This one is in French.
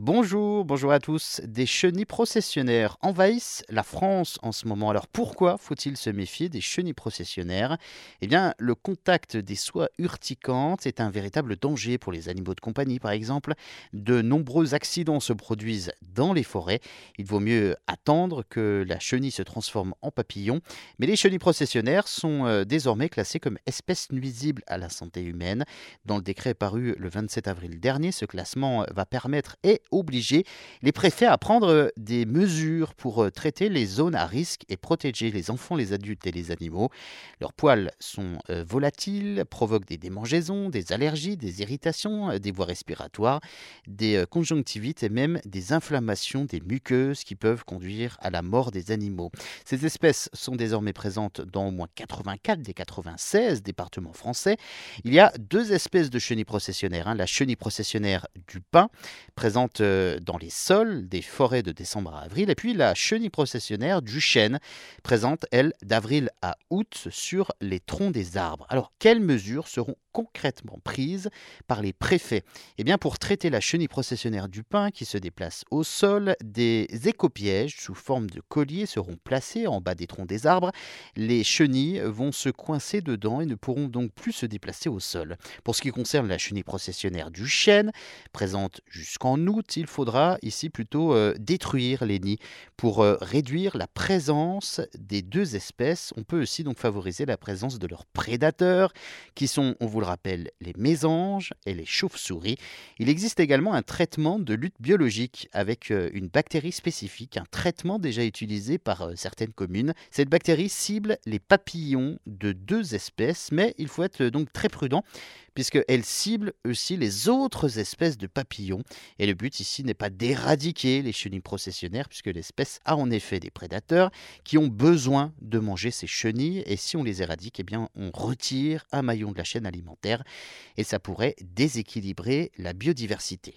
Bonjour, bonjour à tous. Des chenilles processionnaires envahissent la France en ce moment. Alors pourquoi faut-il se méfier des chenilles processionnaires? Eh bien, le contact des soies urticantes est un véritable danger pour les animaux de compagnie, par exemple. De nombreux accidents se produisent dans les forêts. Il vaut mieux attendre que la chenille se transforme en papillon. Mais les chenilles processionnaires sont euh, désormais classées comme espèces nuisibles à la santé humaine. Dans le décret paru le 27 avril dernier, ce classement va permettre et obliger les préfets à prendre des mesures pour euh, traiter les zones à risque et protéger les enfants, les adultes et les animaux. Leurs poils sont euh, volatiles, provoquent des démangeaisons, des allergies, des irritations, euh, des voies respiratoires, des conjonctivites et même des inflammations des muqueuses qui peuvent conduire à la mort des animaux. Ces espèces sont désormais présentes dans au moins 84 des 96 départements français. Il y a deux espèces de chenilles processionnaires. Hein. La chenille processionnaire du pin, présente euh, dans les sols des forêts de décembre à avril. Et puis la chenille processionnaire du chêne, présente, elle, d'avril à août sur les troncs des arbres. Alors, quelles mesures seront concrètement prises par les préfets? Eh bien, pour traiter la chenille processionnaire du pin qui se déplace au sol, des écopièges sous forme de colliers seront placés en bas des troncs des arbres. Les chenilles vont se coincer dedans et ne pourront donc plus se déplacer au sol. Pour ce qui concerne la chenille processionnaire du chêne, présente jusqu'en août, il faudra ici plutôt euh, détruire les nids pour euh, réduire la présence des deux espèces. On peut aussi donc favoriser la présence de leurs prédateurs qui sont, on vous le rappelle, les mésanges et les chauves-souris. Il existe également un traitement de lutte biologique avec euh, une bactérie spécifique, un traitement déjà utilisé par certaines communes. Cette bactérie cible les papillons de deux espèces, mais il faut être donc très prudent puisqu'elle cible aussi les autres espèces de papillons. Et le but ici n'est pas d'éradiquer les chenilles processionnaires, puisque l'espèce a en effet des prédateurs qui ont besoin de manger ces chenilles, et si on les éradique, eh bien on retire un maillon de la chaîne alimentaire, et ça pourrait déséquilibrer la biodiversité.